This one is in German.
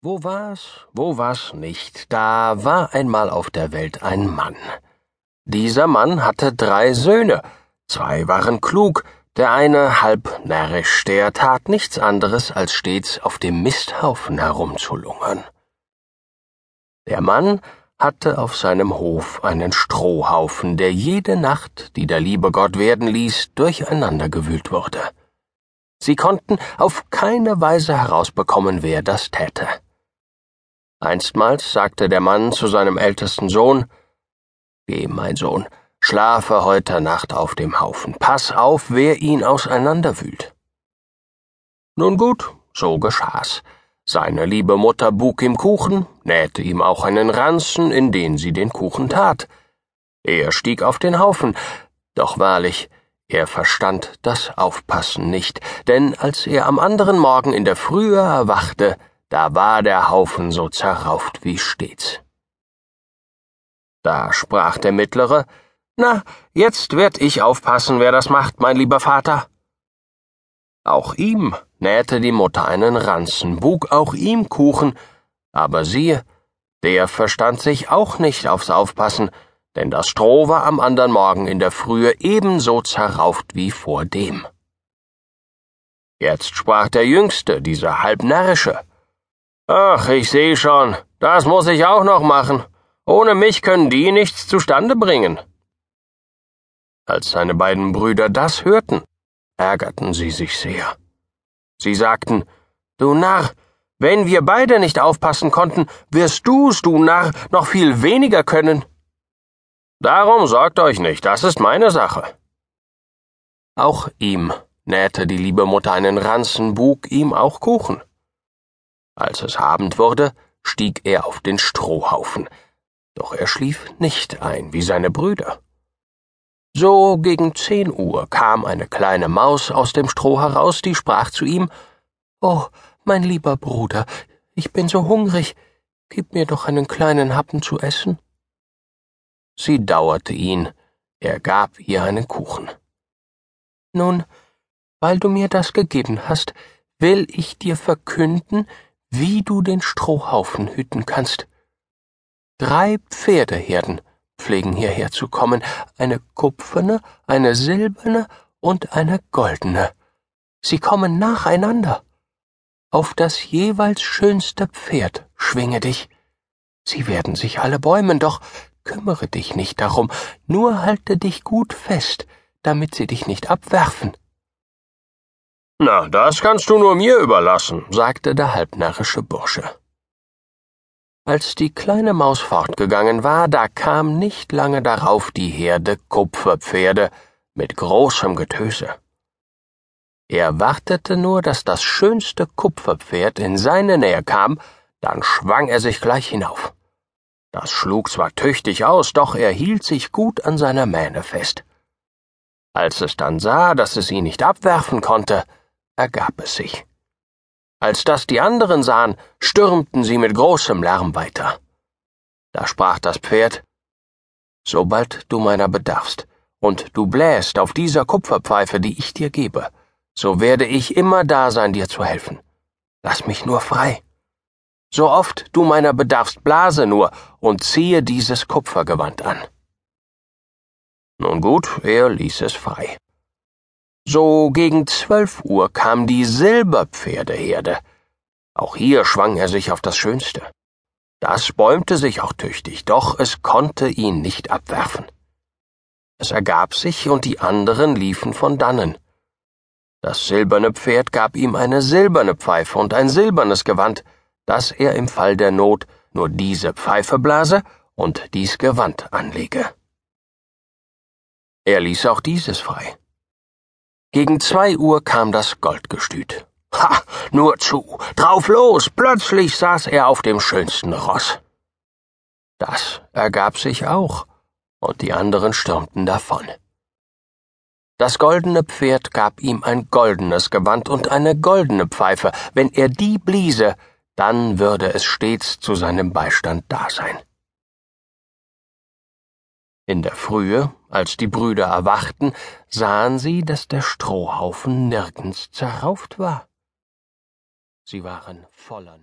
Wo war's, wo war's nicht, da war einmal auf der Welt ein Mann. Dieser Mann hatte drei Söhne, zwei waren klug, der eine halb närrisch, der tat nichts anderes, als stets auf dem Misthaufen herumzulungern. Der Mann hatte auf seinem Hof einen Strohhaufen, der jede Nacht, die der liebe Gott werden ließ, durcheinandergewühlt wurde. Sie konnten auf keine Weise herausbekommen, wer das täte. Einstmals sagte der Mann zu seinem ältesten Sohn Geh, mein Sohn, schlafe heute Nacht auf dem Haufen, pass auf, wer ihn auseinanderwühlt. Nun gut, so geschah's. Seine liebe Mutter buk ihm Kuchen, nähte ihm auch einen Ranzen, in den sie den Kuchen tat. Er stieg auf den Haufen, doch wahrlich, er verstand das Aufpassen nicht, denn als er am anderen Morgen in der Frühe erwachte, da war der Haufen so zerrauft wie stets. Da sprach der Mittlere, Na, jetzt werd ich aufpassen, wer das macht, mein lieber Vater. Auch ihm nähte die Mutter einen Ranzen, bug auch ihm Kuchen, aber siehe, der verstand sich auch nicht aufs Aufpassen, denn das Stroh war am andern Morgen in der Frühe ebenso zerrauft wie vor dem. Jetzt sprach der Jüngste, dieser halbnärrische, Ach, ich seh schon, das muss ich auch noch machen. Ohne mich können die nichts zustande bringen. Als seine beiden Brüder das hörten, ärgerten sie sich sehr. Sie sagten, Du Narr, wenn wir beide nicht aufpassen konnten, wirst du's, du Narr, noch viel weniger können. Darum sorgt euch nicht, das ist meine Sache. Auch ihm nähte die liebe Mutter einen Ranzen, bug ihm auch Kuchen. Als es Abend wurde, stieg er auf den Strohhaufen, doch er schlief nicht ein wie seine Brüder. So gegen zehn Uhr kam eine kleine Maus aus dem Stroh heraus, die sprach zu ihm Oh, mein lieber Bruder, ich bin so hungrig, gib mir doch einen kleinen Happen zu essen. Sie dauerte ihn, er gab ihr einen Kuchen. Nun, weil du mir das gegeben hast, will ich dir verkünden, wie du den Strohhaufen hüten kannst. Drei Pferdeherden pflegen hierher zu kommen, eine kupferne, eine silberne und eine goldene. Sie kommen nacheinander. Auf das jeweils schönste Pferd schwinge dich. Sie werden sich alle bäumen, doch kümmere dich nicht darum, nur halte dich gut fest, damit sie dich nicht abwerfen. Na, das kannst du nur mir überlassen, sagte der halbnarrische Bursche. Als die kleine Maus fortgegangen war, da kam nicht lange darauf die Herde Kupferpferde mit großem Getöse. Er wartete nur, dass das schönste Kupferpferd in seine Nähe kam, dann schwang er sich gleich hinauf. Das schlug zwar tüchtig aus, doch er hielt sich gut an seiner Mähne fest. Als es dann sah, dass es ihn nicht abwerfen konnte, ergab es sich. Als das die anderen sahen, stürmten sie mit großem Lärm weiter. Da sprach das Pferd Sobald du meiner bedarfst, und du bläst auf dieser Kupferpfeife, die ich dir gebe, so werde ich immer da sein, dir zu helfen. Lass mich nur frei. So oft du meiner bedarfst, blase nur und ziehe dieses Kupfergewand an. Nun gut, er ließ es frei. So gegen zwölf Uhr kam die Silberpferdeherde. Auch hier schwang er sich auf das Schönste. Das bäumte sich auch tüchtig, doch es konnte ihn nicht abwerfen. Es ergab sich, und die anderen liefen von dannen. Das silberne Pferd gab ihm eine silberne Pfeife und ein silbernes Gewand, dass er im Fall der Not nur diese Pfeife blase und dies Gewand anlege. Er ließ auch dieses frei. Gegen zwei Uhr kam das Goldgestüt. Ha, nur zu, drauf los, plötzlich saß er auf dem schönsten Ross. Das ergab sich auch, und die anderen stürmten davon. Das goldene Pferd gab ihm ein goldenes Gewand und eine goldene Pfeife, wenn er die bliese, dann würde es stets zu seinem Beistand da sein. In der Frühe, als die Brüder erwachten, sahen sie, dass der Strohhaufen nirgends zerrauft war. Sie waren voller